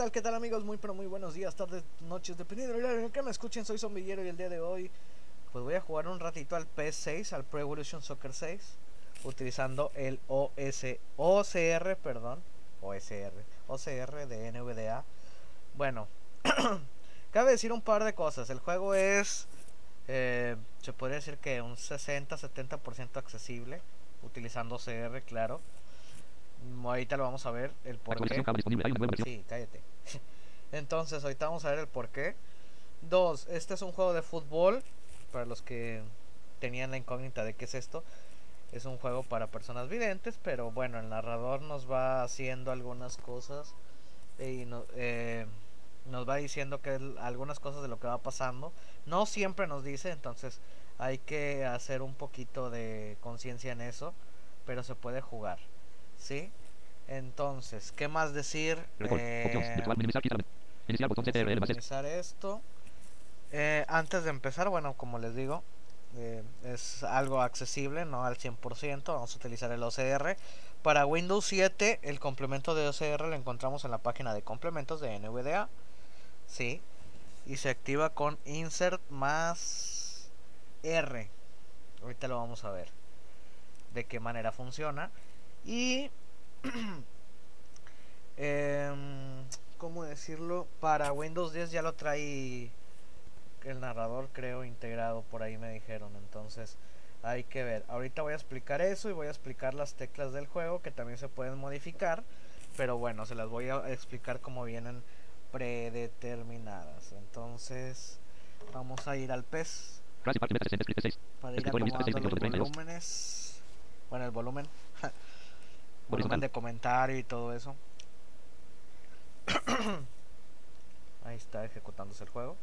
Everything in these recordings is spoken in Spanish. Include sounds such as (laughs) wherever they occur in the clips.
tal? ¿Qué tal amigos? Muy pero muy buenos días, tardes, noches, dependiendo del horario en que me escuchen, soy Zombillero y el día de hoy pues voy a jugar un ratito al PS6, al Pro Evolution Soccer 6, utilizando el OS, OCR, perdón, OSR, OCR de NVDA. Bueno, (clears throat) cabe decir un par de cosas, el juego es, eh, se podría decir que un 60-70% accesible, utilizando OCR, claro. Ahorita lo vamos a ver el por qué. Sí, cállate. (laughs) Entonces, ahorita vamos a ver el por qué. Dos, este es un juego de fútbol. Para los que tenían la incógnita de qué es esto. Es un juego para personas videntes, pero bueno, el narrador nos va haciendo algunas cosas y no, eh, nos va diciendo que algunas cosas de lo que va pasando. No siempre nos dice, entonces hay que hacer un poquito de conciencia en eso, pero se puede jugar. ¿Sí? Entonces, ¿qué más decir? Eh, minimizar esto. Eh, antes de empezar, bueno, como les digo, eh, es algo accesible, no al 100%. Vamos a utilizar el OCR. Para Windows 7, el complemento de OCR lo encontramos en la página de complementos de NVDA. Sí. Y se activa con insert más R. Ahorita lo vamos a ver de qué manera funciona. Y eh, (clears throat) ¿cómo decirlo? Para Windows 10 ya lo trae el narrador, creo, integrado. Por ahí me dijeron. Entonces, hay que ver. Ahorita voy a explicar eso y voy a explicar las teclas del juego que también se pueden modificar. Pero bueno, se las voy a explicar como vienen predeterminadas. Entonces, vamos a ir al PES. Para ir acomodando los volúmenes. Bueno, el volumen. (laughs) volumen de comentario y todo eso. (clears throat) Ahí está ejecutándose el juego.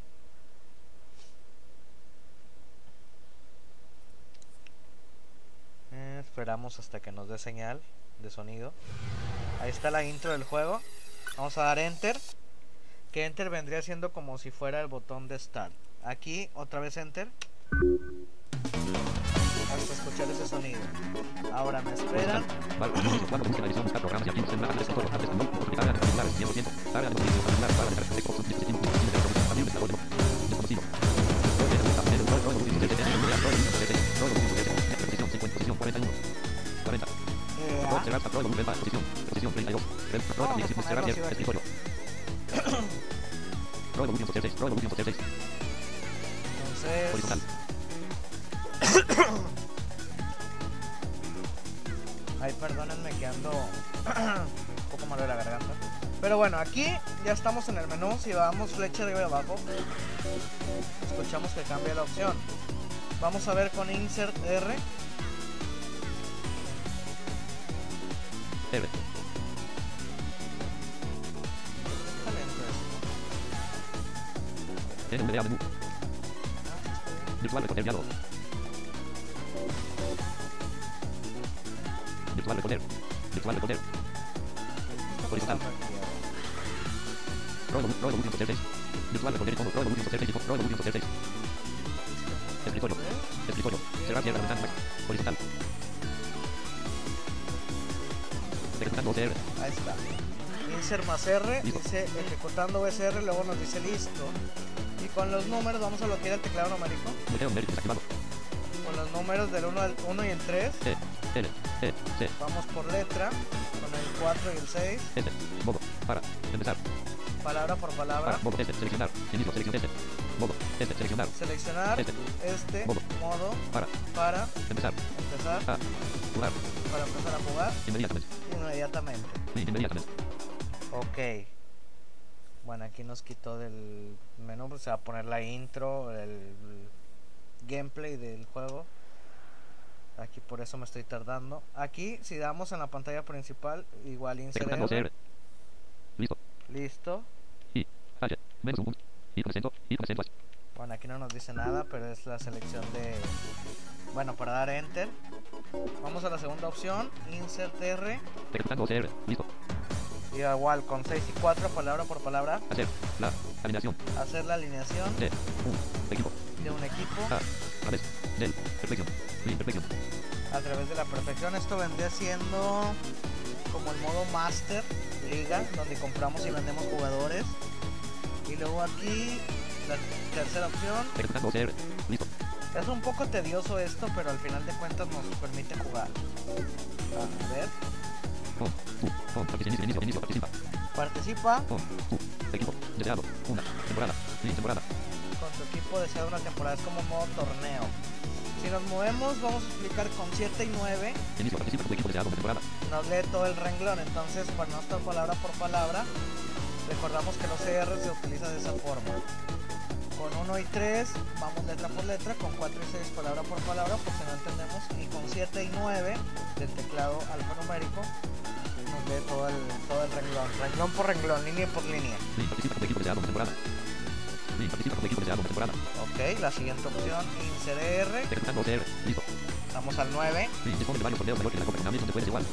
Eh, esperamos hasta que nos dé señal de sonido. Ahí está la intro del juego. Vamos a dar enter. Que enter vendría siendo como si fuera el botón de start. Aquí otra vez enter hasta escuchar ese sonido. Ahora me esperan. Entonces (coughs) Ay, perdónenme que ando (coughs) un poco malo de la garganta. Pero bueno, aquí ya estamos en el menú. Si vamos flecha arriba y abajo, escuchamos que cambia la opción. Vamos a ver con Insert R. R. NVDA Virtual reconciliado. Virtual. Horizontal. Pro Pro Evolution Software 6. Virtual como Pro Evolution Software 6 Pro Evolution Software 6. Escritorio. Escritorio. Cerrar tierra ventana. Horizontal. Ejecutando OCR. Ahí está. Insert más R, Listo. dice ejecutando OSR, luego nos dice listo. Y con los números vamos a bloquear el teclado numérico. Boteo numérico desactivado. Con los números del 1 al 1 y el 3. E. L. Vamos por letra. Con el 4 y el 6. S. Modo. Para. Empezar. Palabra por Para. palabra. Modo S. Seleccionar. Inicio. Selección S. Modo. S. Seleccionar. Seleccionar Este. este Modo. modo Para. para Empezar. empezar, A. Jugar. para empezar a jugar Inmediatamente. inmediatamente. Inmediatamente. Ok. Bueno, aquí nos quitó del menú, pues se va a poner la intro, el gameplay del juego. Aquí por eso me estoy tardando. Aquí, si damos en la pantalla principal, igual R. OCR. Listo. Listo. Y. Falla. Menos un punto. Y presento. Y presento. Bueno, aquí no nos dice nada, pero es la selección de... Bueno, para dar enter. Vamos a la segunda opción, insert R. OCR. Listo. Y igual con 6 y 4, palabra por palabra, Hacer. La. Alineación. hacer la alineación De. Un. Equipo. De un equipo. A. Través. Del. Perfección. A través de la perfección. Esto vendría siendo como el modo master liga, donde compramos y vendemos jugadores. Y luego aquí, la tercera opción. Listo. Es un poco tedioso esto, pero al final de cuentas nos permite jugar. A ver, On. U. On. Participa. Inicio. Inicio. Participa. participa On. U. Equipo. Deseado. Una. Temporada. Temporada. Tu equipo deseado una temporada, es como modo torneo. Si nos movemos, vamos a explicar con 7 y 9, Inicio. Participa con tu equipo deseado una temporada. nos lee todo el renglón, entonces para no estar palabra por palabra, recordamos que los CR se utiliza de esa forma. Con 1 y 3 vamos letra por letra, con 4 y 6 palabra por palabra, por si no entendemos, y con 7 y 9 del teclado alfanumérico nos lee todo el, todo el renglón, renglón por renglón, línea por línea. Temporada. Ok, la siguiente opción, insert R, Ejecutando OCR. Listo. estamos al 9. Sí, dispone de varios torneos mejor que la Copa Konami donde puedes igual.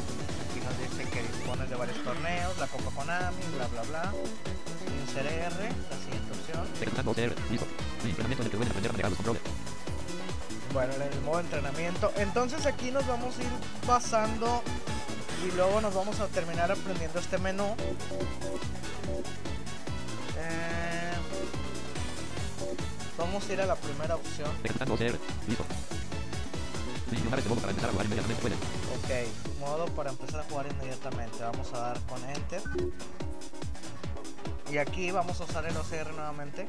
Aquí nos dice que dispone de varios torneos, la Copa Konami, bla bla bla. Insert R, la siguiente opción. OCR. Listo. Sí, entrenamiento en el que aprender a manejar los controles. Bueno, en el modo entrenamiento. Entonces aquí nos vamos a ir pasando y luego nos vamos a terminar aprendiendo este menú. Eh, vamos a ir a la primera opción. Ok, modo para empezar a jugar inmediatamente. Vamos a dar con Enter. Y aquí vamos a usar el OCR nuevamente.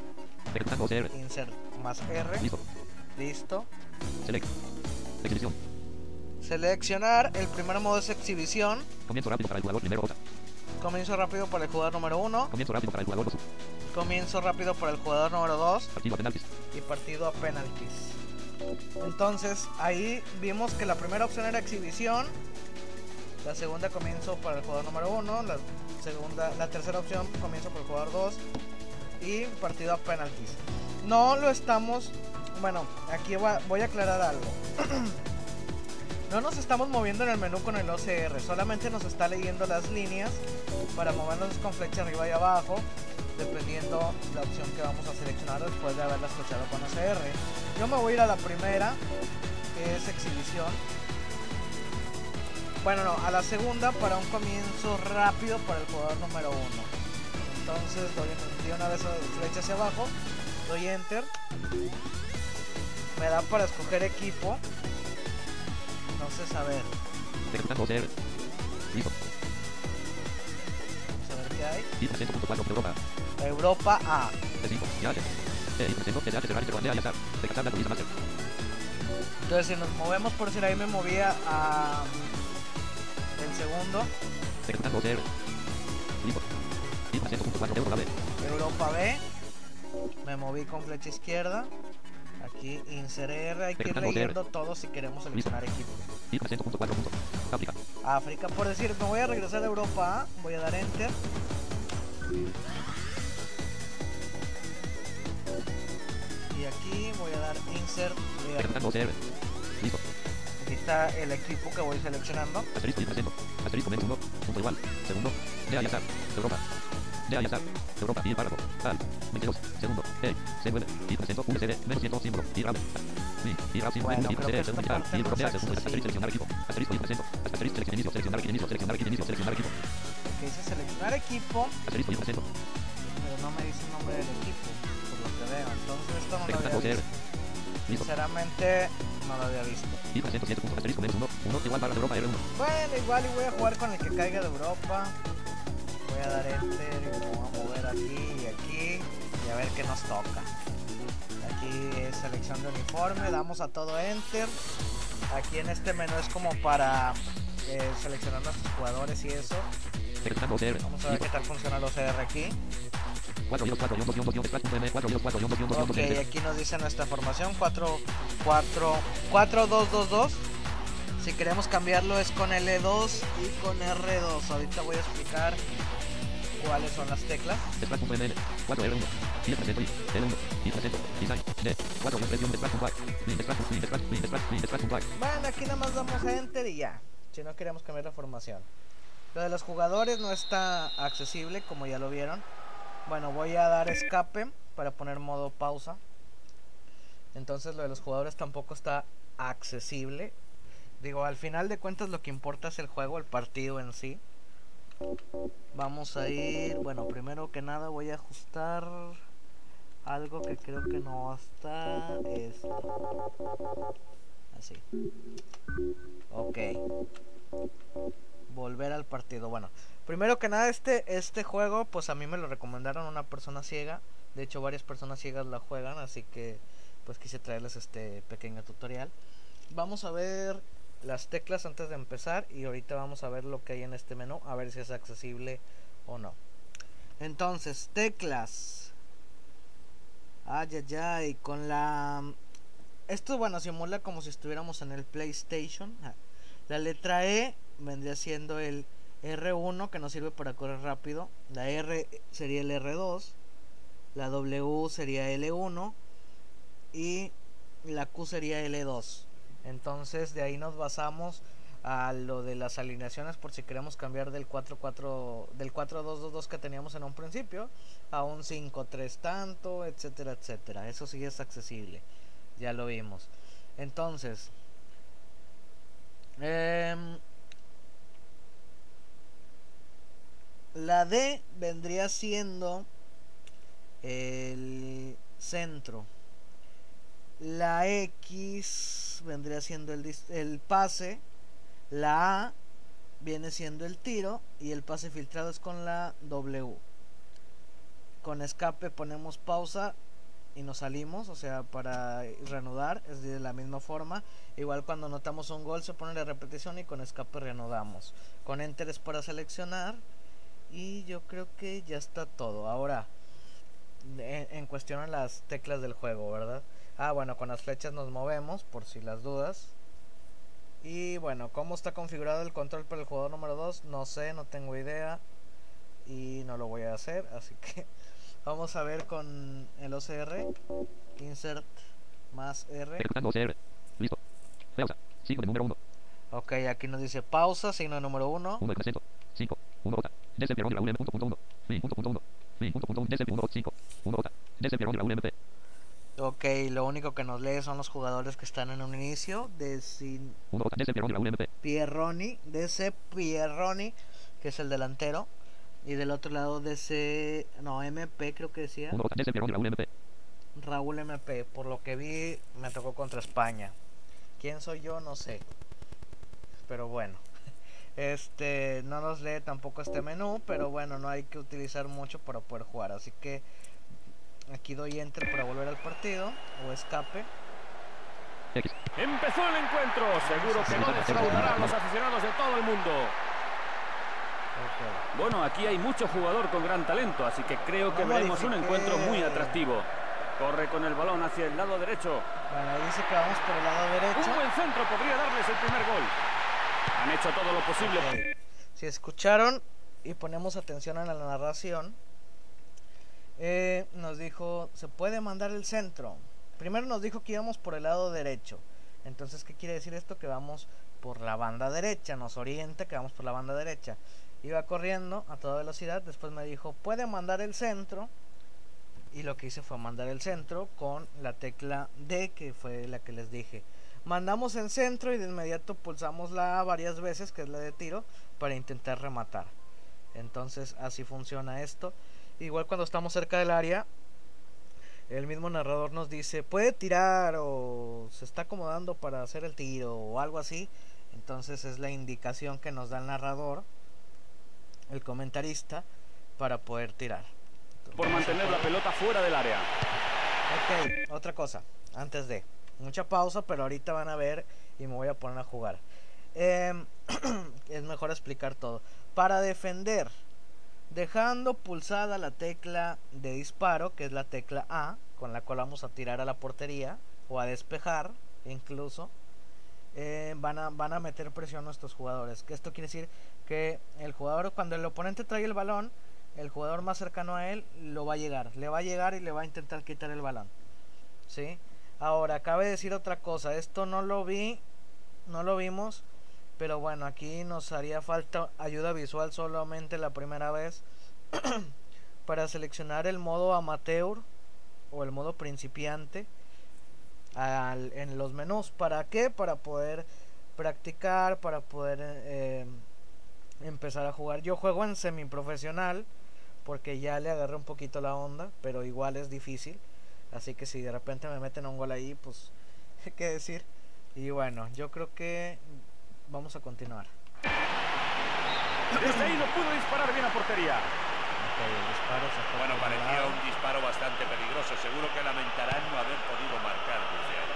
Insert más R. Listo. Listo. Select. Exhibición. Seleccionar. El primer modo es exhibición. Comienzo rápido para el jugador primero. Otra. Comienzo rápido para el jugador número 1. Comienzo rápido para el jugador 2. Comienzo rápido para el jugador número 2. Partido a penaltis. Y partido a penalties. Entonces ahí vimos que la primera opción era exhibición. La segunda comienzo para el jugador número 1. La, segunda, la tercera opción comienzo para el jugador 2. Y partido a penalties. No lo estamos... Bueno, aquí va- voy a aclarar algo. (clears throat) No nos estamos moviendo en el menú con el OCR, solamente nos está leyendo las líneas para movernos con flecha arriba y abajo, dependiendo la opción que vamos a seleccionar después de haberla escuchado con OCR. Yo me voy a ir a la primera, que es exhibición. Bueno, no, a la segunda para un comienzo rápido para el jugador número uno. Entonces doy una vez flecha hacia abajo, doy enter. Me da para escoger equipo. Entonces, a ver, vamos a ver qué hay. Europa. A. De 5. Ya. Y presento que se hace cerrar y te y azar. De casar la tuliza master. Entonces, si nos movemos, por decir ahí me movía a. El segundo, Europa B. Me moví con flecha izquierda. Aquí insert R, hay que ir leyendo todo si queremos seleccionar equipo. África. África, por decir, me voy a regresar a Europa A, voy a dar enter. Aquí voy a dar insert. Ejecutando OCR. Listo. Aquí está el equipo que voy seleccionando. Asterisco. Asterisco menos uno. Punto igual. Segundo. De y azar. Europa. De y azar. Europa. Y el párrafo. Tal. 22. Segundo. E. Y presento. VCD. Menos 100. Símbolo. Y RAM. Sí. Y RAM. Símbolo. Bueno, Y creo que VCD. esta Segundo. y tal. parte Y el no es propiedad. Segundo. accesible. Asterisco. Seleccionar equipo. Asterisco y presento. Asterisco. Selección inicio. Seleccionar. Inicio. Seleccionar. Inicio. Seleccionar equipo. Que dice seleccionar equipo, Asterisco y presento. pero no me dice el nombre del equipo, veo. Entonces esto no lo había visto. Sinceramente, no lo había visto. Y presento 7 puntos. Asterisco menos 1. 1 igual para Europa R1. Bueno, igual y voy a jugar con el que caiga de Europa. Voy a dar enter y me voy a mover aquí y aquí y a ver qué nos toca. Aquí es selección de uniforme, damos a todo enter. Aquí en este menú es como para eh, seleccionar nuestros jugadores y eso. Vamos a ver qué tal funciona el OCR aquí. Ok, aquí nos dice nuestra formación 4 4 4 2 2 2. Si queremos cambiarlo es con L2 y con R2. Ahorita voy a explicar cuáles son las teclas. Splash.ml 4 R1 y el presento y L1 y presento design D 4 1 presión de splash.back min splash min splash min splash min splash.back Bueno, aquí nada más damos a enter y ya. Si no queremos cambiar la formación. Lo de los jugadores no está accesible, como ya lo vieron. Bueno, voy a dar escape para poner modo pausa. Entonces lo de los jugadores tampoco está accesible. Digo, al final de cuentas lo que importa es el juego, el partido en sí. Vamos a ir, bueno, primero que nada voy a ajustar algo que creo que no está esto. Así. Ok. Volver al partido. Bueno, primero que nada este este juego pues a mí me lo recomendaron una persona ciega. De hecho varias personas ciegas la juegan, así que pues quise traerles este pequeño tutorial. Vamos a ver las teclas antes de empezar y ahorita vamos a ver lo que hay en este menú, a ver si es accesible o no. Entonces, teclas. Ay, ay, ay, con la... Esto, bueno, simula como si estuviéramos en el PlayStation. Ah, la letra E vendría siendo el R1 que nos sirve para correr rápido. La R sería el R2. La W sería L1. Y la Q sería L2. Entonces de ahí nos basamos a lo de las alineaciones por si queremos cambiar del 4-4 del 4-2-2-2 que teníamos en un principio a un 5-3 tanto, etcétera, etcétera. Eso sí es accesible. Ya lo vimos. Entonces, eh, la D vendría siendo el centro. La X vendría siendo el, el pase. La A viene siendo el tiro. Y el pase filtrado es con la W. Con escape ponemos pausa y nos salimos, o sea, para reanudar es de la misma forma. Igual cuando notamos un gol se pone la repetición y con escape reanudamos. Con enter es para seleccionar y yo creo que ya está todo. Ahora, en, en cuestión a las teclas del juego, ¿verdad? Ah, bueno, con las flechas nos movemos, por si las dudas. Y bueno, ¿cómo está configurado el control para el jugador número 2? No sé, no tengo idea. Y no lo voy a hacer, así que (laughs) vamos a ver con el OCR. Insert más R. OCR. Listo. Pausa. Signo de número 1. Ok, aquí nos dice pausa, signo de número 1. 1 acento. 5. 1 J. Desde pierrón Raúl M. Punto, punto 1. Mi. Punto, punto 1. Mi. Punto, punto 1. Desde 1 5. 1 J. Desde pierrón Raúl MP. Ok, lo único que nos lee son los jugadores que están en un inicio. De sin 1 J. Desde de Raúl MP. Pierroni, de ese Pierroni, que es el delantero. Y del otro lado de ese, no, MP creo que decía. 1 J. Desde de Raúl MP. Raúl MP, por lo que vi, me tocó contra España. ¿Quién soy yo? No sé. Pero bueno. Este no nos lee tampoco este menú, pero bueno, no hay que utilizar mucho para poder jugar. Así que aquí doy enter para volver al partido o escape. X. Empezó el encuentro. Seguro que no defraudará a los aficionados de todo el mundo. Bueno, aquí hay mucho jugador con gran talento, así que creo que No veremos un encuentro muy atractivo. Corre con el balón hacia el lado derecho. Bueno, ahí dice que vamos por el lado derecho. Un buen centro podría darles el primer gol. Han hecho todo lo posible. Si escucharon y ponemos atención a la narración, eh, nos dijo, se puede mandar el centro. Primero nos dijo que íbamos por el lado derecho. Entonces, ¿qué quiere decir esto? Que vamos por la banda derecha. Nos orienta que vamos por la banda derecha. Iba corriendo a toda velocidad. Después me dijo, puede mandar el centro. Y lo que hice fue mandar el centro con la tecla D, que fue la que les dije. Mandamos el centro y de inmediato pulsamos la A varias veces, que es la de tiro, para intentar rematar. Entonces así funciona esto. Igual cuando estamos cerca del área, el mismo narrador nos dice, puede tirar o se está acomodando para hacer el tiro o algo así. Entonces es la indicación que nos da el narrador, el comentarista, para poder tirar. Por mantener la pelota fuera del área. Ok, otra cosa, antes de. Mucha pausa, pero ahorita van a ver y me voy a poner a jugar. Em, (clears throat) es mejor explicar todo. Para defender, dejando pulsada la tecla de disparo, que es la tecla A, con la cual vamos a tirar a la portería o a despejar, incluso. eh, van, a, van a meter presión nuestros jugadores. Que esto quiere decir que el jugador, cuando el oponente trae el balón, el jugador más cercano a él lo va a llegar. Le va a llegar y le va a intentar quitar el balón. ¿Sí? Ahora, cabe decir otra cosa. Esto no lo vi, no lo vimos. Pero bueno, aquí nos haría falta ayuda visual solamente la primera vez. (clears throat) para seleccionar el modo amateur o el modo principiante al- en los menús. ¿Para qué? Para poder practicar, para poder eh, empezar a jugar. Yo juego en semiprofesional porque ya le agarré un poquito la onda, pero igual es difícil. Así que si de repente me meten un gol ahí, pues (laughs) qué decir. Y bueno, yo creo que vamos a continuar. Desde ahí no pudo disparar bien a portería. Ok, el disparo se fue Bueno, parecía lado. un disparo bastante peligroso. Seguro que lamentarán no haber podido marcar desde ahí.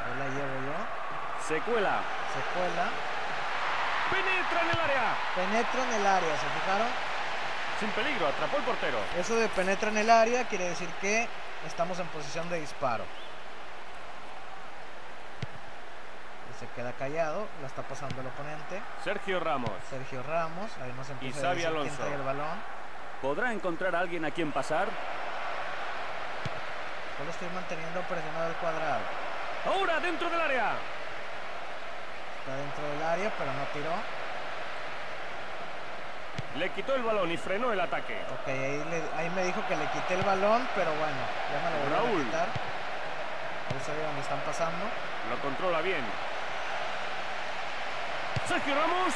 Ahí la llevo yo. Se cuela. Penetra en el área. Penetra en el área, ¿se fijaron? Sin peligro, atrapó el portero. Eso de penetra en el área quiere decir que estamos en posición de disparo. Y se queda callado, la está pasando el oponente. Sergio Ramos. Sergio Ramos, ahí nos empieza a Xavi Alonso. trae el balón. ¿Podrá encontrar a alguien a quien pasar? Solo estoy manteniendo presionado el cuadrado. Ahora dentro del área. Está dentro del área, pero no tiró. Le quitó el balón y frenó el ataque. Ok, ahí, le- ahí me dijo que le quité el balón, pero bueno, ya me lo volvieron a quitar. Ahí se ve dónde están pasando. Lo controla bien. Sergio Ramos.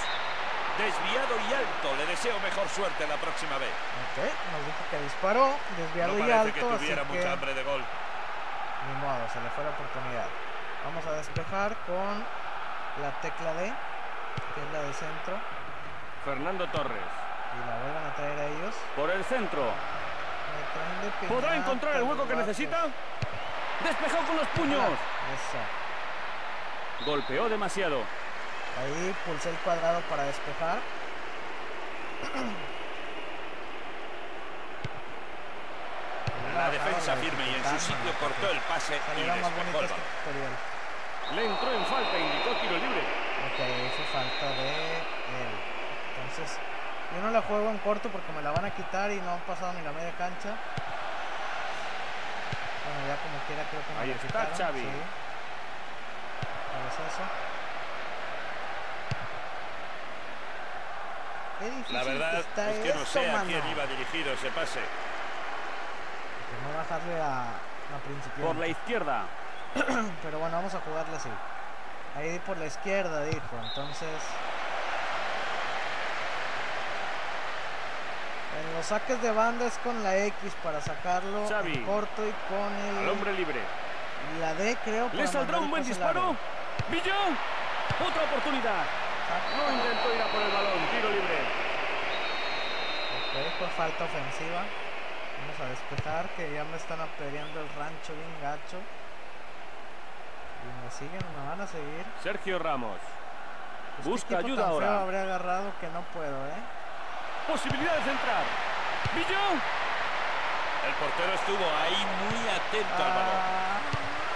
Desviado y alto. Le deseo mejor suerte la próxima vez. Ok, nos dijo que disparó, desviado No y alto, que así tuviera que mucha hambre de gol. ni modo, se le fue la oportunidad. Vamos a despejar con la tecla D, que es la de centro, Fernando Torres. y la vuelven a traer a ellos. Por el centro. ¿Podrá encontrar el hueco que necesita? Despejó con los puños. Eso. Golpeó demasiado. Ahí pulsé el cuadrado para despejar. La defensa firme y en su sitio cortó el pase y despejó el este balón. Le entró en falta, indicó de él. Entonces, yo no la juego en corto porque me la van a quitar y no han pasado ni la media cancha. Bueno, ya como quiera creo que me Ahí la está quitaron, Xavi. sí. Cabezazo. Qué difícil La verdad está es que no sé a quién iba dirigido ese pase. Que no bajarle a, a. Por la izquierda. (clears throat) Pero bueno, vamos a jugarle así. Ahí por la izquierda, dijo. Entonces. En los saques de banda es con la X para sacarlo Xavi. en corto y con Al el hombre libre. la D creo ¿Le para saldrá mandar un buen disparo? ¡Villón! Otra oportunidad. No intentó ir a por el balón. Tiro libre. Ok, fue falta ofensiva. Vamos a despejar que ya me están apedreando el rancho bien gacho. Y me siguen, me van a seguir. Sergio Ramos. Pues, ¿qué Busca ayuda tan feo ahora. habré agarrado que no puedo, ¿eh? Posibilidad de centrar. ¡Villón! El portero estuvo ahí muy atento al balón.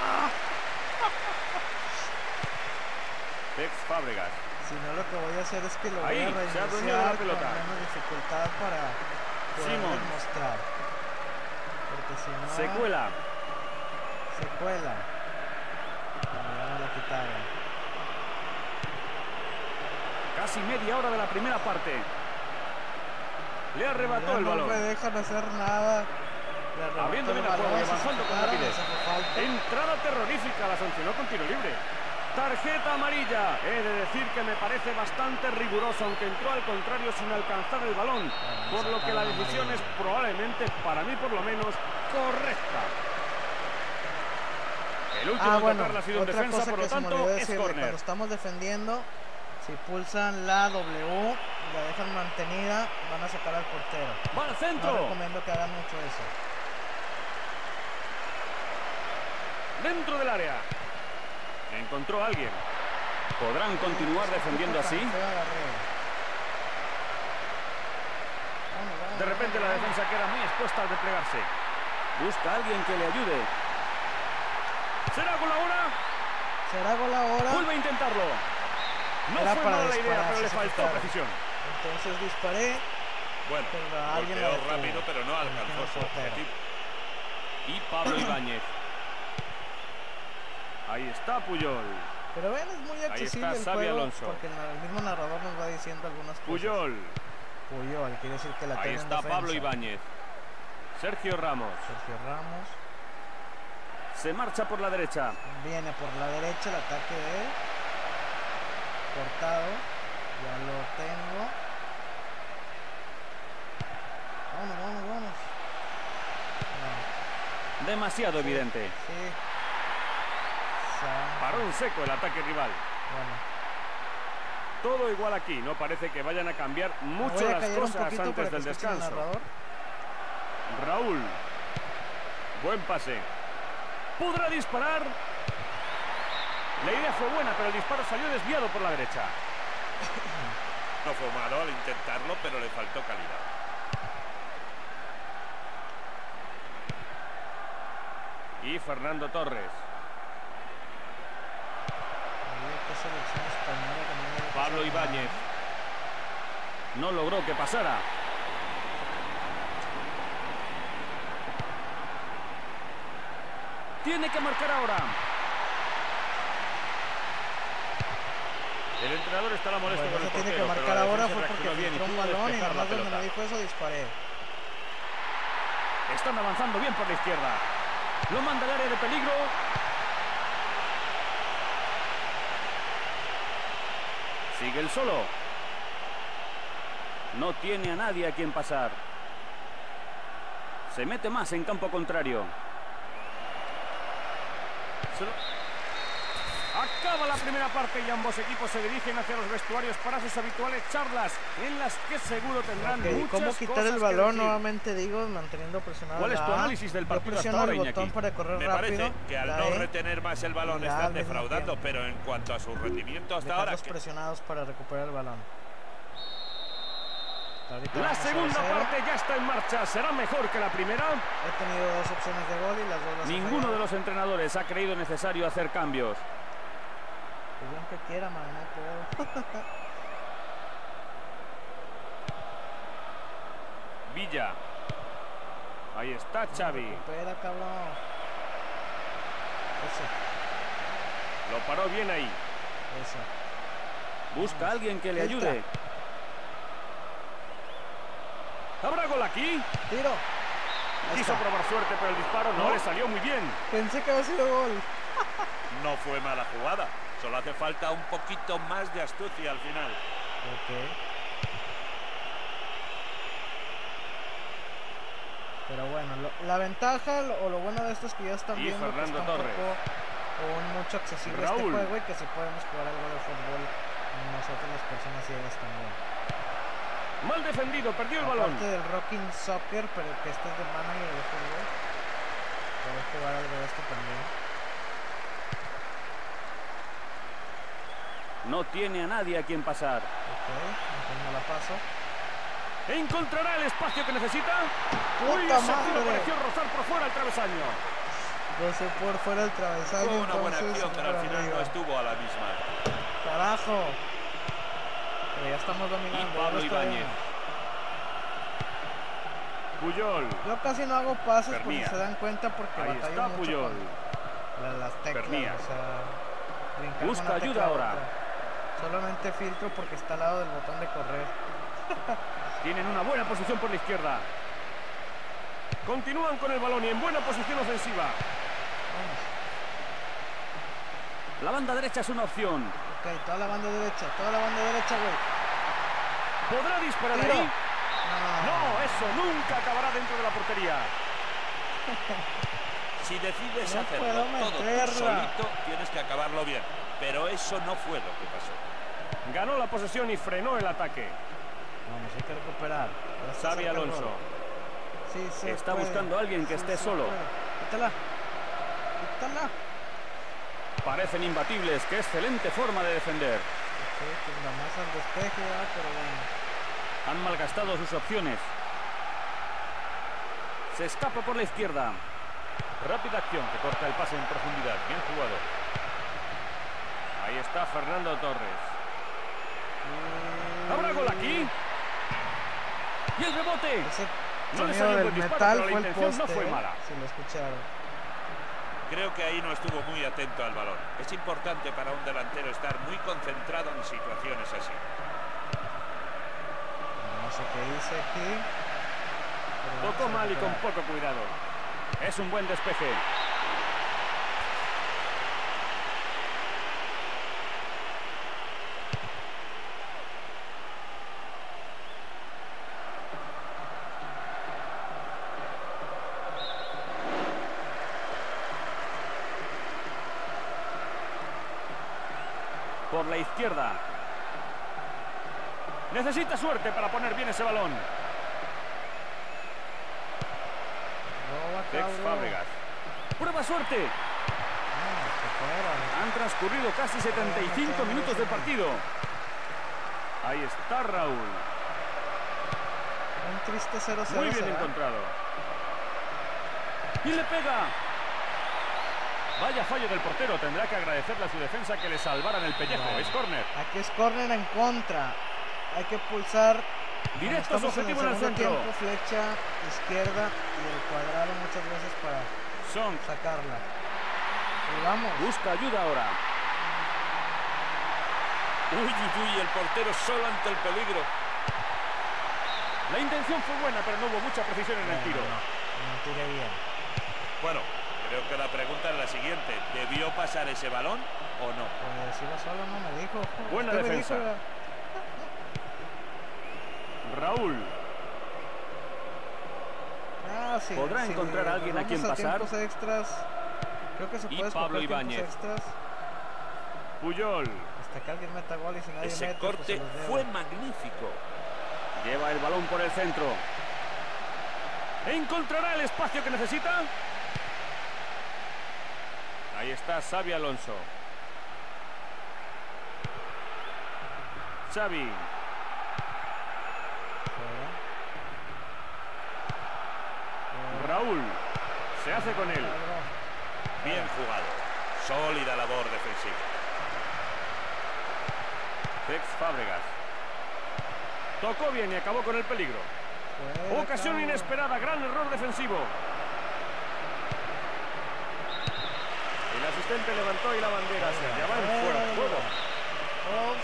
Ah. Tex (laughs) Fábregas. Si no, lo que voy a hacer es que lo voy Ahí, a se ha adueñado de la reiniciar con pelota. menos dificultad para poder demostrar. Porque si no, Se cuela. se cuela. Bueno, ya me lo quitaron. Casi media hora de la primera parte. Le arrebató Ya el no balón. me dejan hacer nada. Abriendo bien el juego y avanzando con rapidez. Entrada terrorífica, la sancionó con tiro libre. Tarjeta amarilla. He de decir que me parece bastante riguroso, aunque entró al contrario sin alcanzar el balón. Por lo que la decisión es probablemente, para mí por lo menos, correcta. El último Ah, en bueno, ha sido en otra defensa, cosa por que lo tanto, es decirle, cuando estamos defendiendo, si pulsan la W, la dejan mantenida, van a sacar al portero. Va al No centro. recomiendo que hagan mucho eso. Dentro del área. Encontró a alguien. ¿Podrán continuar defendiendo así? De repente la defensa queda muy expuesta al desplegarse. Busca a alguien que le ayude. ¿Será gol ahora? vamos. ¿Será gol ahora? Vuelve a intentarlo. No Era fue mala la idea, pero le faltó precisión. Entonces disparé. Bueno, Pero alguien golpeó rápido, pero no alcanzó su objetivo. Y Pablo Ibáñez. Ahí está Puyol. Pero ven, es muy accesible está el juego Alonso. porque el, mismo narrador nos va diciendo algunas cosas. Puyol. Puyol, quiere decir que la Ahí está defensa. Pablo Ibáñez. Sergio Ramos. Sergio Ramos. Se marcha por la derecha. Viene por la derecha el ataque de él. Cortado. Ya lo tengo. Vamos, vamos, vamos. No, Demasiado evidente. sí. Sa- Paró en seco el ataque rival. Bueno, Todo igual aquí. No parece que vayan a cambiar mucho a las cosas antes del descanso. Raúl. Buen pase. ¿Podrá disparar? La idea fue buena, pero el disparo salió desviado por la derecha. No fue malo al intentarlo, pero le faltó calidad. Y Fernando Torres. Pablo. Ibáñez. No logró que pasara. Tiene que marcar ahora. El entrenador estará molesto Bueno, con el tiene que marcar la ahora fue porque reaccionó bien y filtró un balón y nomás la cuando me dijo eso disparé. Están avanzando bien por la izquierda. Lo manda al área de peligro. Sigue el solo. No tiene a nadie a quien pasar. Se mete más en campo contrario. Acaba la primera parte y ambos equipos se dirigen hacia los vestuarios para sus habituales charlas, en las que seguro tendrán Ok, muchas ¿Cómo quitar cosas el balón? Nuevamente digo, manteniendo presionado ¿Cuál es tu análisis del partido hasta ahora, el botón Iñaki? para correr Me rápido. parece que al no E, retener más el balón están defraudando, pero en cuanto a su rendimiento hasta ahora... que- presionados para recuperar el balón. La segunda parte ya está en marcha. ¿Será mejor que la primera? He tenido dos opciones de gol y las dos las Ninguno de los entrenadores ha creído necesario hacer cambios. Pues yo aunque quiera, man, no puedo. Villa. Ahí está Xavi. Cabrón. Eso, Lo paró bien ahí. eso. Busca a alguien que le ayude. ¿Habrá gol aquí? Tiro. Quiso probar suerte, pero el disparo no, ¿No? le salió muy bien. Pensé que había sido gol. (laughs) No fue mala jugada. Solo hace falta un poquito más de astucia al final. Ok. Pero bueno, lo- la ventaja lo- o lo bueno de esto es que ya están Y viendo que Fernando un Torres. poco o un mucho accesible Raúl. este juego y que si podemos jugar algo de fútbol nosotros las personas ciegas también. Mal defendido, perdió el balón. Aparte del rocking soccer, pero que este es de manager de fútbol. Puedo jugar algo de esto también. No tiene a nadie a quien pasar. Ok, entonces no la paso. ¿Encontrará el espacio que necesita? ¡Puta Uy, ese madre! pareció rozar por fuera el travesaño. Rozó por fuera el travesaño. Fue una buena acción, pero al final no arriba. estuvo a la misma. Carajo. Pero ya estamos dominando. Y Pablo Ibáñez. Puyol. Yo casi no hago pases porque se dan cuenta porque Ahí batallo está mucho Puyol. con las teclas. Pernía. O sea, brincar Busca tecla ayuda ahora. Solamente filtro porque está al lado del botón de correr. (laughs) Tienen una buena posición por la izquierda. Continúan con el balón y en buena posición ofensiva. Vamos. La banda derecha es una opción. Ok, toda la banda derecha, toda la banda derecha, güey. ¿Podrá disparar Tiro. ahí? No, eso nunca acabará dentro de la portería. (laughs) Si decides No hacerlo todo tú solito, tienes que acabarlo bien. Pero eso no fue lo que pasó. Ganó la posesión y frenó el ataque. Vamos, hay que recuperar. Xavi Alonso. Sí, Está puede. buscando a alguien que Sí, esté solo. puede. Quítala. Quítala. Parecen imbatibles. Qué excelente forma de defender. Pues nada más al despeje, pero bueno. Han malgastado sus opciones. Se escapa por la izquierda. Rápida acción que corta el pase en profundidad. Bien jugado. Ahí está Fernando Torres. ¿Habrá gol aquí? ¿Y el rebote? Ese No le sonido salió del metal fue el intención poste, no fue eh, mala. Lo escucharon. Creo que ahí no estuvo muy atento al balón. Es importante para un delantero estar muy concentrado en situaciones así. No sé qué hice aquí. a mal y con poco cuidado. Es un buen despeje. La izquierda. Necesita suerte para poner bien ese balón. Tex. Fábregas. Prueba suerte. Han transcurrido casi 75 minutos de partido. Ahí está Raúl. Un triste 0-0 Muy bien encontrado. Y le pega. Vaya fallo del portero. Tendrá que agradecerle a su defensa que le salvaran el pellejo. Es córner. Aquí es corner en contra. Hay que pulsar. Directo su objetivo en el segundo centro. tiempo, flecha izquierda y el cuadrado muchas veces para Son. sacarla. Y vamos. Busca ayuda ahora. Uy, uy, uy, el portero solo ante el peligro. La intención fue buena, pero no hubo mucha precisión en el Bueno, tiro. No, no tiré bien. Bueno, creo que la pregunta es la siguiente. ¿Debió pasar ese balón o no? Pues iba solo, no me dijo. Buena defensa. dijo, (laughs) Raúl. Ah, sí, ¿Podrá sí, encontrar a alguien a quien pasar? extras. Creo que se Y Pablo Ibáñez. Puyol. hasta que alguien meta gol y si nadie Ese mete, pues corte fue magnífico. Lleva el balón por el centro. ¿Encontrará el espacio que necesita? Ahí está Xavi Alonso. Xavi. Raúl. Se hace con él. Bien jugado. Sólida labor defensiva. Tex Fábregas. Tocó bien y acabó con el peligro. Ocasión inesperada, gran error defensivo. El asistente levantó y la bandera se hallaba en fuera de juego. Oh.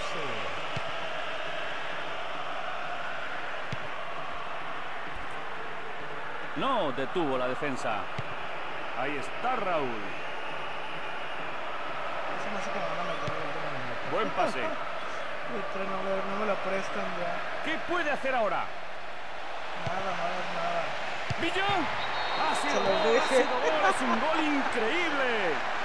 No detuvo la defensa. Ahí está Raúl. Buen pase. (laughs) El tren no, me- lo prestan ya. ¿Qué puede hacer ahora? Nada, nada, nada. ¡Villón! ¡Ha sido lo gol! ¡Ha sido gol! ¡Es un gol increíble!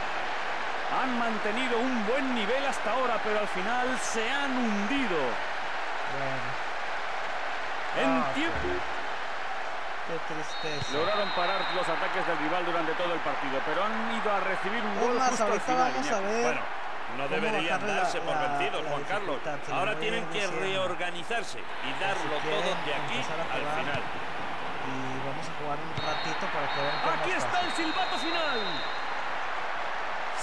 Han mantenido un buen nivel hasta ahora, pero al final se han hundido. Bueno, En Ah, tiempo. qué tristeza. Lograron parar los ataques del rival durante todo el partido, pero han ido a recibir un gol más, justo al final. vamos a Iñaki. ver. Bueno, no ¿Cómo deberían la- darse por vencidos, Juan Carlos. Ahora tienen que reorganizarse y darlo todo de aquí al final. Y vamos a jugar un ratito para que vean Aquí está pasa. el silbato final.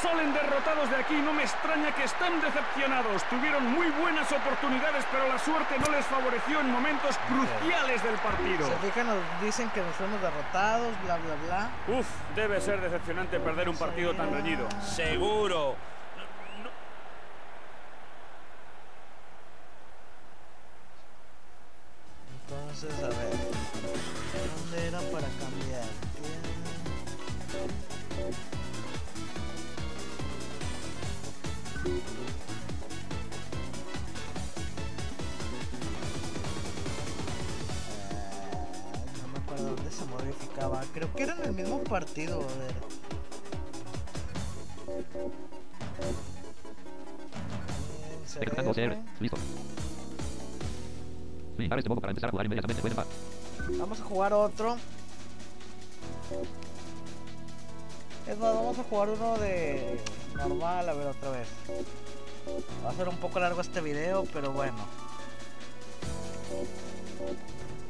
Salen derrotados de aquí, no me extraña que están decepcionados. Tuvieron muy buenas oportunidades, pero la suerte no les favoreció en momentos cruciales del partido. Se fijan, nos dicen que nos fuimos derrotados, bla, bla, bla. Uf, debe ser decepcionante perder un partido tan reñido. Seguro. Entonces, a ver. Partido, a ver. CR. Listo. Este modo para empezar a jugar inmediatamente. Vamos a jugar otro. Es más, vamos a jugar uno de normal, a ver otra vez. Va a ser un poco largo este video, pero bueno.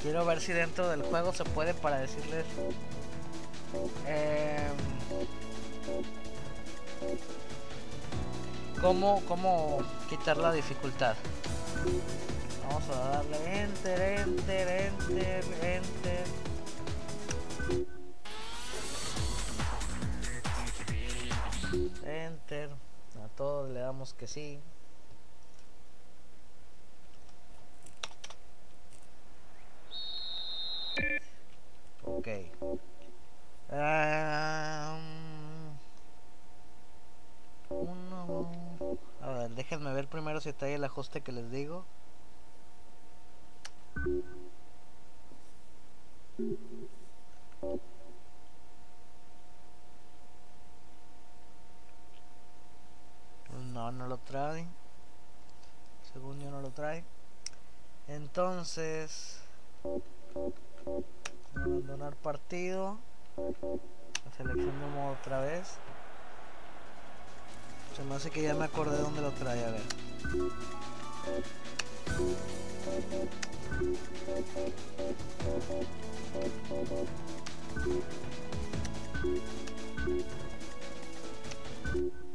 Quiero ver si dentro del juego se puede para decirles em, cómo, cómo quitar la dificultad. Vamos a darle enter, enter, enter, enter. Enter. A todos le damos que sí. Ajuste que les digo. No, no lo trae. Según yo no lo trae. Entonces... Abandonar partido. Modo otra vez. Se me hace que ya me acordé dónde lo trae, a ver.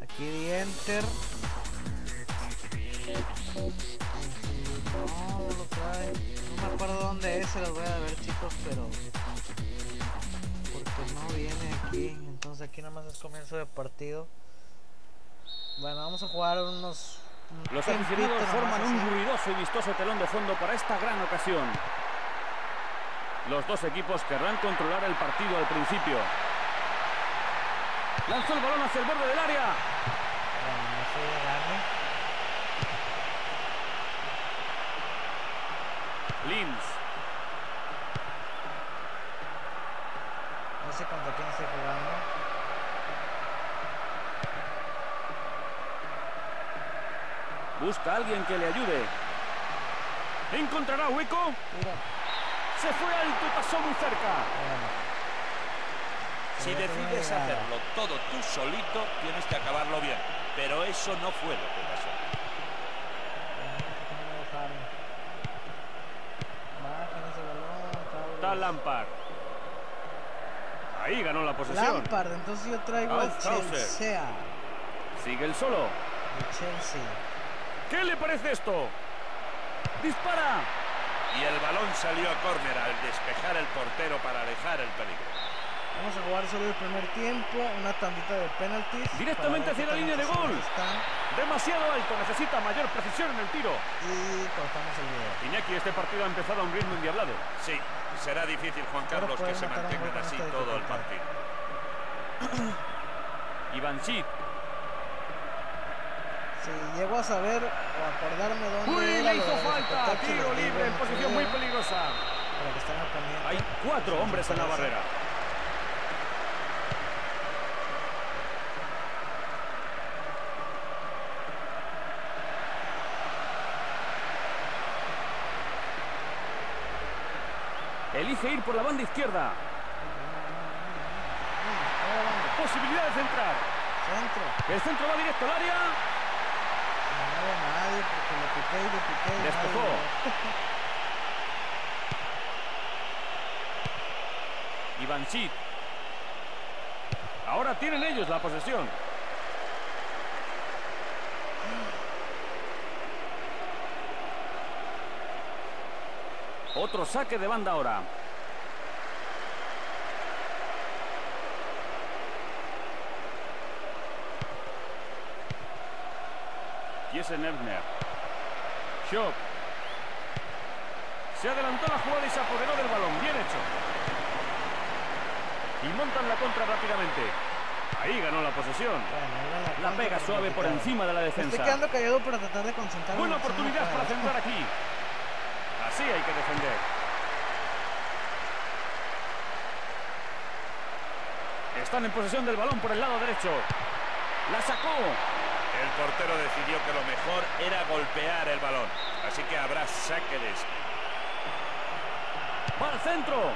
Aquí di enter. No, no lo trae. No me acuerdo dónde es, se los voy a ver chicos, pero... Porque no viene aquí. Entonces aquí nada más es comienzo de partido. Bueno, vamos a jugar unos... un Los aficionados forman un así. ruidoso y vistoso telón de fondo para esta gran ocasión. Los dos equipos querrán controlar el partido al principio. Lanzó el balón hacia el borde del área. Lins. No sé contra quién estoy jugando. Busca a alguien que le ayude. ¿Encontrará hueco? Mira, Se fue alto pasó muy cerca. Si decides hacerlo todo tú solito, tienes que acabarlo bien. Pero eso no fue lo que pasó. Está Lampard. Ahí ganó la posesión. Lampard, entonces yo traigo al. Chelsea. Sigue el solo. El Chelsea. ¿Qué le parece esto? ¡Dispara! Y el balón salió a córner al despejar el portero para alejar el peligro. Vamos a jugar solo el primer tiempo, una tandita de penaltis. Directamente hacia la línea de gol. Demasiado alto, necesita mayor precisión en el tiro. Y cortamos el video. Iñaki, este partido ha empezado a un ritmo endiablado. Sí, será difícil, Juan Carlos, que se mantengan así todo el partido. (clears throat) Ivanchit. Si llego a saber o acordarme dónde ¡Uy, era le hizo falta! Tiro libre en posición muy peligrosa. Para que. Hay cuatro hombres en la barrera. Elige ir por la banda izquierda. Ahora vamos, Posibilidad de centrar. Centro. El centro va directo al área. No mueve a nadie porque le piqué y le piqué. y Despejó. nadie- (laughs) Ivanchit. Ahora tienen ellos la posesión. Otro saque de banda ahora. Kiesen Ebner. Schock. Se adelantó la jugada y se apoderó del balón. Bien hecho. Y montan la contra rápidamente. Ahí ganó la posesión. La pega suave por encima de la Me Estoy defensa. quedando callado para tratar de concentrarme. Buena oportunidad para centrar aquí. Así hay que defender. Están en posesión del balón por el lado derecho. La sacó. El portero decidió que lo mejor era golpear el balón. Así que habrá saque de esquina. Va al centro.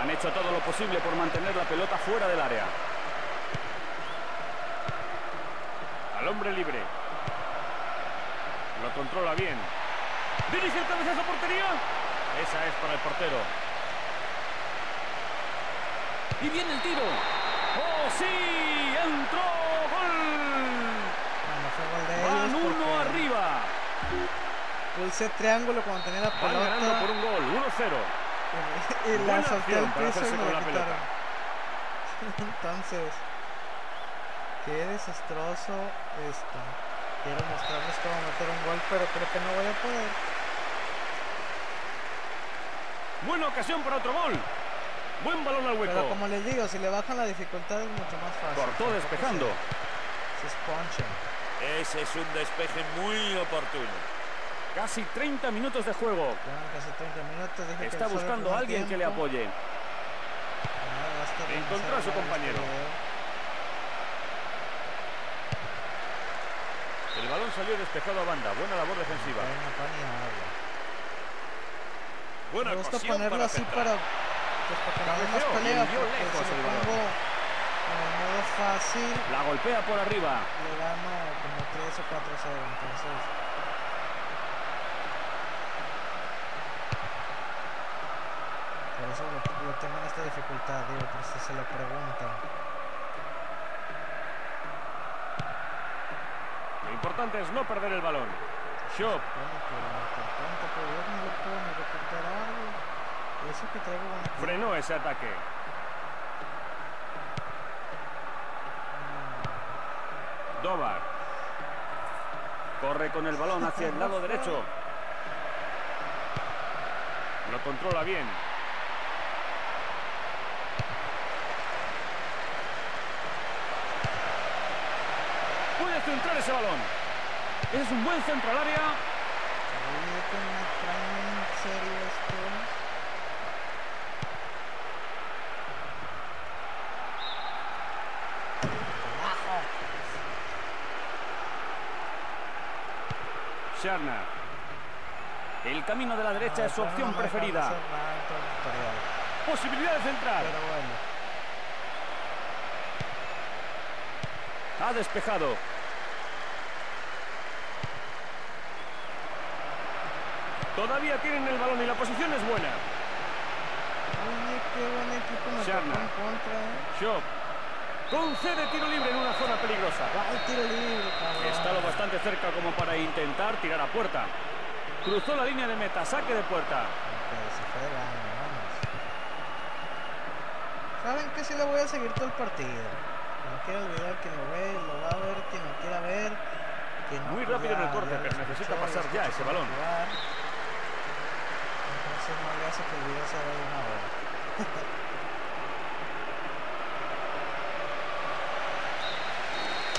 Han hecho todo lo posible por mantener la pelota fuera del área. Al hombre libre. Lo controla bien. Dirige el cabezazo portería. Esa es para el portero. Y viene el tiro. ¡Oh, sí! ¡Entró! ¡Gol! Bueno, fue gol de Van ellos uno arriba. Pulsé triángulo cuando tenía la Van ganando por pelota un gol. 1-0. y la solté al piso y me la la pelota. (laughs) Entonces, qué desastroso esto. Quiero mostrarles cómo meter un gol, pero creo que no voy a poder. Buena ocasión para otro gol. Buen balón al hueco. Pero como les digo, si le bajan la dificultad es mucho más fácil. Cortó despejando. Se, se esponchan. Ese es un despeje muy oportuno. Casi 30 minutos de juego. Quedan casi 30 minutos. dije que Está buscando a alguien que le apoye. De Encontró a su compañero. este. El balón salió despejado a banda. Buena labor defensiva. Buena Me gusta ponerlo para así para, pues, para que no haya más Cabeceó y pelea, envió porque lejos si el lo balón. pongo en el modo fácil, La golpea por arriba. le gano como 3 o 4 0, entonces... Por eso lo, lo tengo en esta dificultad, digo, por si se lo preguntan. Lo importante es no perder el balón. Shop. Frenó ese ataque. Dobar. Corre con el balón hacia el lado derecho. Lo controla bien. Puede centrar ese balón. Es un buen centro al área. Carajo. Sharna. El camino de la derecha es su opción no preferida. nada Posibilidad de centrar. Bueno. Ha despejado. Todavía tienen el balón y la posición es buena. Oye, qué buen equipo Sharna. eh. Shop. Concede tiro libre en una zona peligrosa. Tiro libre. Está lo bastante cerca como para intentar tirar a puerta. Cruzó la línea de meta, saque de puerta. ¿Saben qué? Sí le voy a seguir todo el partido. Que no quiera olvidar quien lo ve, lo va a ver, quien lo quiera ver. quien Muy rápido en el corte, lo pero necesita pasar ya ese balón. jugar. Entonces no le hace que una hora. (laughs)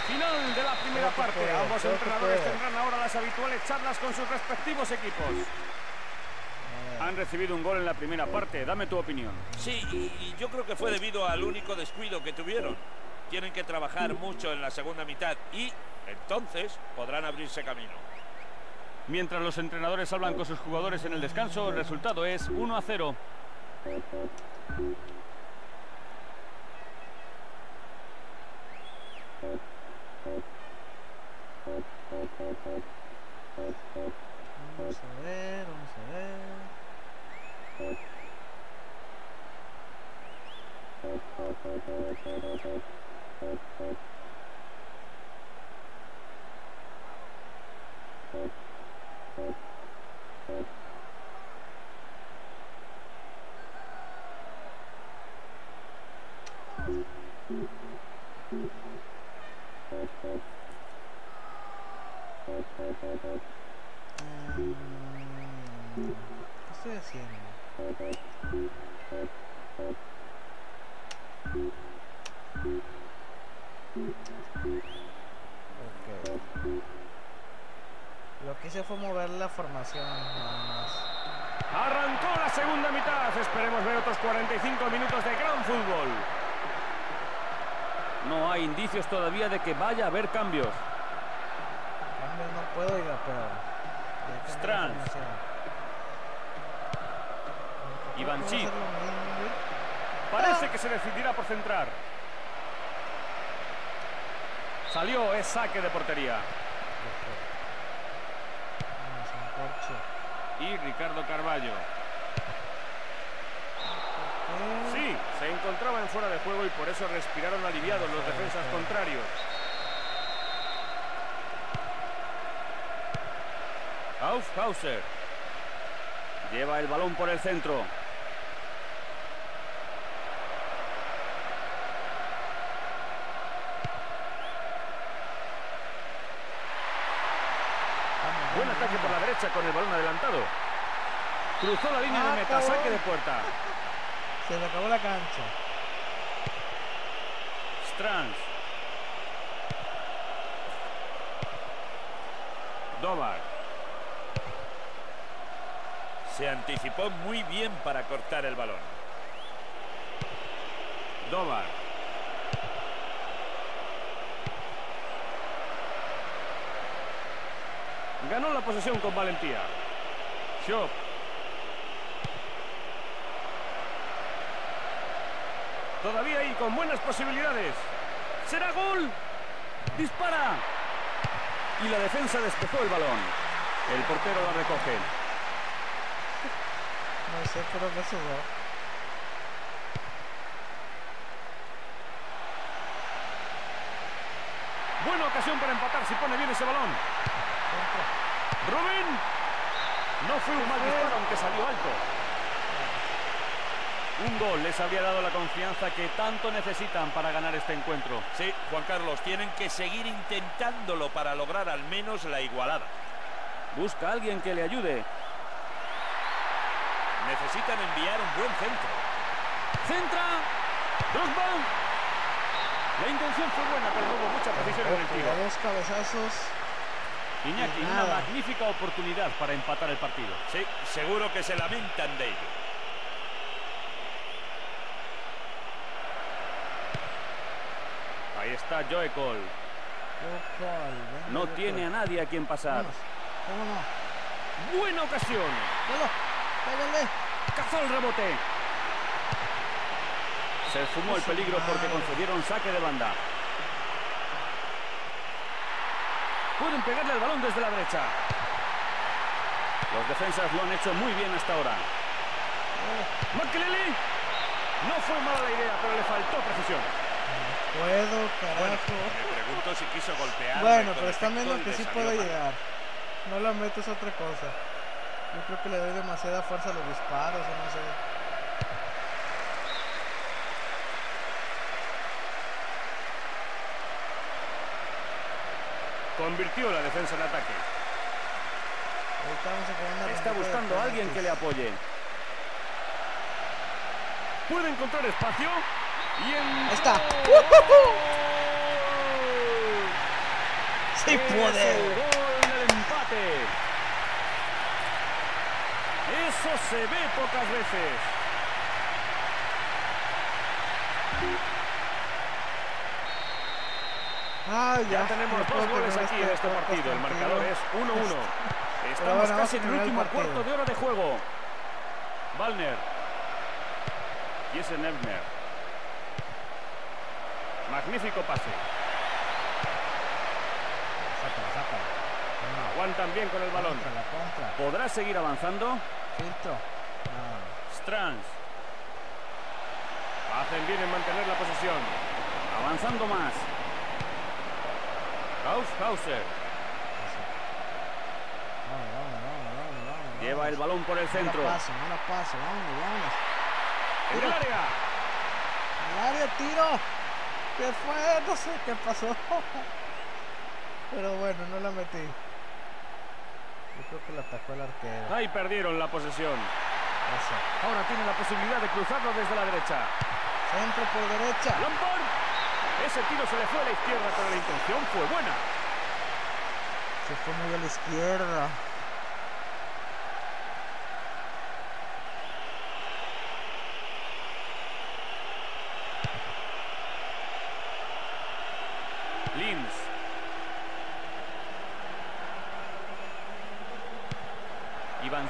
Final de la primera parte. puede, Ambos entrenadores puede. tendrán ahora las habituales charlas con sus respectivos equipos. Eh, Han recibido un gol en la primera parte. Dame tu opinión. Sí, y, y yo creo que fue debido al único descuido que tuvieron. Tienen que trabajar mucho en la segunda mitad y entonces podrán abrirse camino. Mientras los entrenadores hablan con sus jugadores en el descanso, el resultado es 1 a 0. Vamos a ver, vamos a ver. Mm, ¿Qué estoy haciendo? Ok. Lo que hice fue mover la formación. Arrancó la segunda mitad. Esperemos ver otros 45 minutos de gran fútbol. No hay indicios todavía de que vaya a haber cambios. Puedo, oiga, pero. Strand. Aunque creo que. Parece se decidirá por centrar. Salió, es saque de portería. Y Ricardo Carballo. Sí, se encontraban fuera de juego y por eso respiraron aliviados los defensas contrarios. Aufhauser. Lleva el balón por el centro. Buen ataque por la derecha con el balón adelantado. Cruzó la línea Ah, de meta, cabrón. saque de puerta. Se le acabó la cancha. Strands. Dobar. Se anticipó muy bien para cortar el balón. Dobar. Ganó la posesión con valentía. Shop. Todavía ahí con buenas posibilidades. ¿Será gol? Dispara. Y la defensa despejó el balón. El portero la recoge. No sé. Buena ocasión para empatar si pone bien ese balón. Rubén. No fue un mal disparo, aunque salió alto. Un gol les habría dado la confianza que tanto necesitan para ganar este encuentro. Sí, Juan Carlos, tienen que seguir intentándolo para lograr al menos la igualada. Busca a alguien que le ayude. Necesitan enviar un buen centro. Centra. Drogba. La intención fue buena, pero no hubo mucha precisión en el tiro. Dos cabezazos. Iñaki, una magnífica oportunidad para empatar el partido. Sí, seguro que se lamentan de ello. Ahí está Joe Cole. No tiene a nadie a quien pasar. Buena ocasión. Cazó el rebote. Se esfumó el peligro porque concedieron saque de banda. Pueden pegarle al balón desde la derecha. Los defensas lo han hecho muy bien hasta ahora. Makelele. No fue mala la idea, pero le faltó precisión. Puedo, Bueno, carajo. me pregunto si quiso golpear. Bueno, pero viendo y que sí puedo llegar. No la meto es otra cosa. Yo creo que le doy demasiada fuerza a los disparos, no sé. Convirtió la defensa en ataque. Está buscando a alguien que le apoye. Puede encontrar espacio. Y en... Está. (laughs) ¡Sí Es puede! el gol del empate. Eso se ve pocas veces. Ah, Ya ya, tenemos dos goles aquí este en este partido. El marcador es 1-1. bueno, Estamos casi en el último cuarto de hora de juego. Balner. Jesse Nebner. Magnífico pase. No, Aguantan bien con el balón. Contra, la contra. ¿Podrá seguir avanzando? Filtro. Strands. Hacen bien en mantener la posesión. Avanzando más. Haushauser. Vamos, vamos, vamos, vamos, vamos. Lleva vamos. el balón por el centro. No la paso, no la vámonos. En el área. Al área, tiro. ¿Qué fue? No sé qué pasó. (laughs) Pero bueno, no la metí. Yo creo que la atacó el arquero. Ahí perdieron la posesión. Eso. Ahora tiene la posibilidad de cruzarlo desde la derecha. Centro por derecha. Lampard. Ese tiro se le fue a la izquierda, pero la intención fue buena. Se fue muy a la izquierda.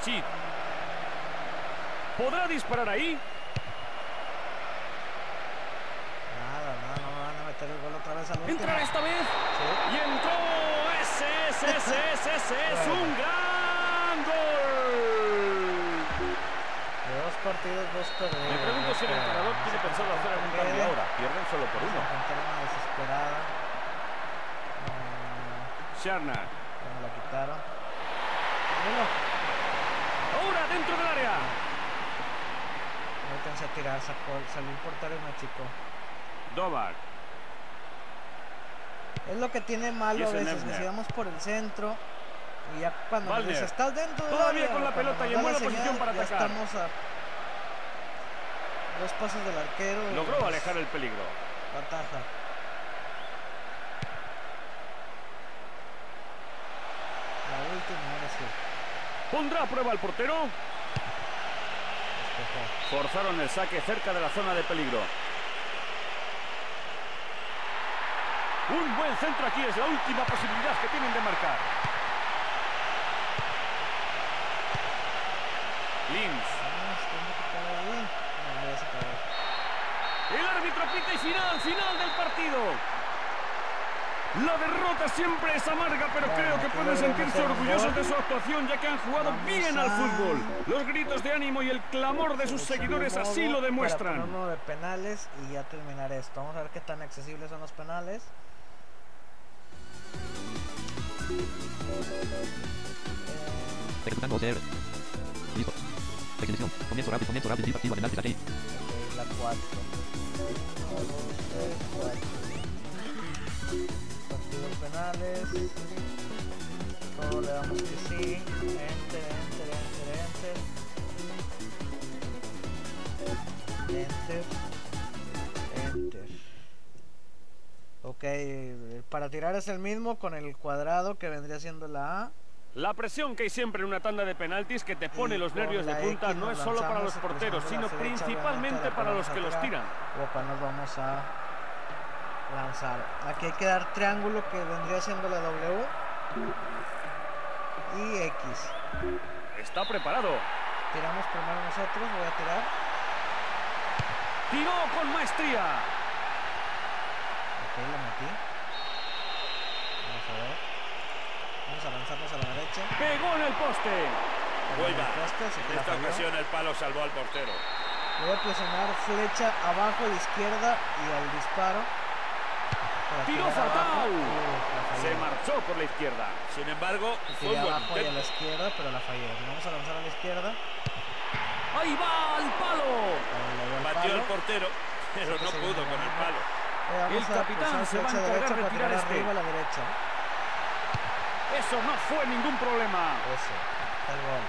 Ivanchit. ¿Podrá disparar ahí? Nada, nada, no me van a meter el gol otra vez al. ¿Entrará esta vez? Sí. Y entró. Ese, ese, ese, (laughs) ese, ese es un gran gol. De dos partidos, dos perdidos. Me pregunto si el entrenador tiene pensado hacer algún cambio ahora. Pierden solo por uno. una desesperada. Sharna. me la quitaron. Ahora dentro del área. no alcancé a tirar, sacó, salió el portero y me achicó. Dobar. Es lo que tiene malo a veces, que si vamos por el centro y ya cuando nos Balner. dice, estás dentro del Todavía área", con la pelota nos y en buena posición para ya atacar. estamos a dos pasos del arquero. Logró nos alejar el peligro. Ataja. La última, ahora sí. Pondrá a prueba al portero. Forzaron el saque cerca de la zona de peligro. Un buen centro aquí es la última posibilidad que tienen de marcar. Lins. El árbitro pita y final, final del partido. La derrota siempre es amarga, pero creo que pueden sentirse orgullosos de su actuación, ya que han jugado bien al fútbol. Los gritos de ánimo y el clamor de sus seguidores así lo demuestran. uno de penales y ya terminar esto. Vamos a ver qué tan accesibles son los penales. Ejecutando OCR. Listo. Definición. Comienzo rápido, comienzo rápido, activa penaltis aquí. la 4. 1, 2, 3, 4. Partidos penales. Todo le damos que sí. Enter, enter, enter, enter. Enter. Enter. Ok, eh, para tirar es el mismo con el cuadrado que vendría siendo la A. La presión que hay siempre en una tanda de penaltis que te pone Y los nervios de punta no es solo para los porteros, sino principalmente para los que los tiran. cual nos vamos a lanzar. Aquí hay que dar triángulo que vendría siendo la W y X. Está preparado. Tiramos primero nosotros, voy a tirar. Tiró con maestría. Ok, lo metí. Vamos a ver. Vamos a lanzarnos a la derecha. Pegó en el poste. Muy En esta ocasión el palo salvó al portero. Voy a presionar flecha abajo la izquierda y al disparo. Tiró fallé. Se marchó por la izquierda. Sin embargo, fue un buen y a la izquierda, pero la fallé. Vamos a lanzar a la izquierda. Ahí va al palo. Ahí Batió palo. el portero, (laughs) pero no pudo con el palo. Eh, El capitán se va a encargar de tirar este. arriba a la derecha. Eso no fue ningún problema. Eso, el gol.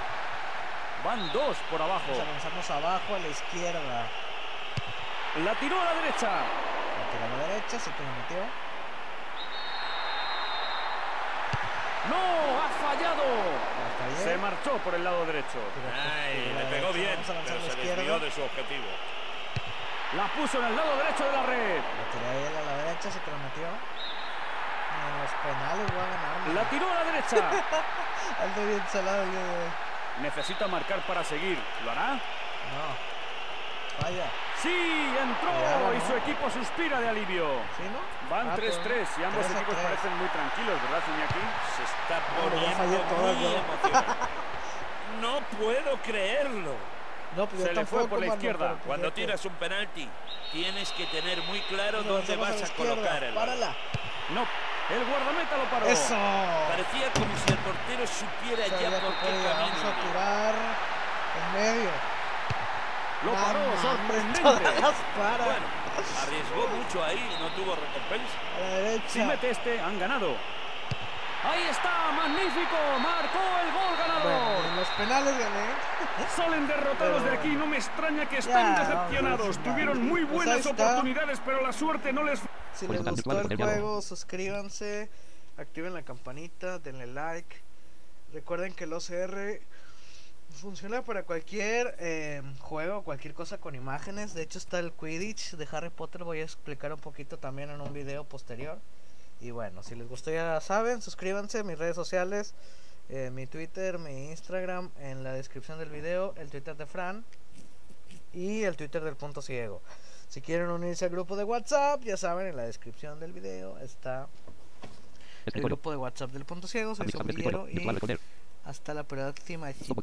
Van dos por abajo. Vamos a lanzarnos abajo a la izquierda. La tiró a la derecha. Tira a la derecha, sí que lo metió. No, ha fallado. Se marchó por el lado derecho. Ay, le pegó derecha. bien, pero la se desvió de su objetivo. La puso en el lado derecho de la red. La tiré a él a la derecha, sí que lo metió. En los penales voy a ganar. La tiró a la derecha. Ando bien salado. Necesita marcar para seguir. ¿Lo hará? No. Vaya. Sí, entró y su equipo suspira de alivio. ¿Sí, no? Van Ah, 3-3 pero- y ambos 3 a equipos 3. parecen muy tranquilos, ¿verdad, Iñaki? Se está fallé poniendo muy ¿no? emocionado. No puedo creerlo. No, pues Se le fue por la izquierda. pues Cuando tiras un penalti, tienes que tener muy claro dónde vas a colocar el. Párala. No, el guardameta lo paró. Eso. Parecía como si el portero supiera Sabía ya por qué. Vamos camino a iba. tirar en medio. Lo paró, mames, sorprendente. Para. Bueno, arriesgó mucho ahí y no tuvo recompensa. A la derecha. Si mete este, han ganado. Ahí está, magnífico, marcó el gol Bueno, ganador. en los penales gané. (laughs) Salen derrotados de aquí, bueno. no me extraña que Ya, estén vamos a decepcionados. Tuvieron muy Pues buenas está. oportunidades, pero la suerte no les Si Pues les gustó el ya juego, suscríbanse, activen la campanita, denle like. Recuerden que el OCR funciona para cualquier eh, juego, cualquier cosa con imágenes. De hecho está el Quidditch de Harry Potter, voy a explicar un poquito también en un video posterior. Y bueno, si les gustó ya saben, suscríbanse, mis redes sociales, eh, mi Twitter, mi Instagram en la descripción del video, el Twitter de Fran y el Twitter del punto ciego. Si quieren unirse al grupo de WhatsApp, ya saben, en la descripción del video está el grupo de WhatsApp del punto ciego. Soy. Sombrillero y. hasta la próxima, chicos.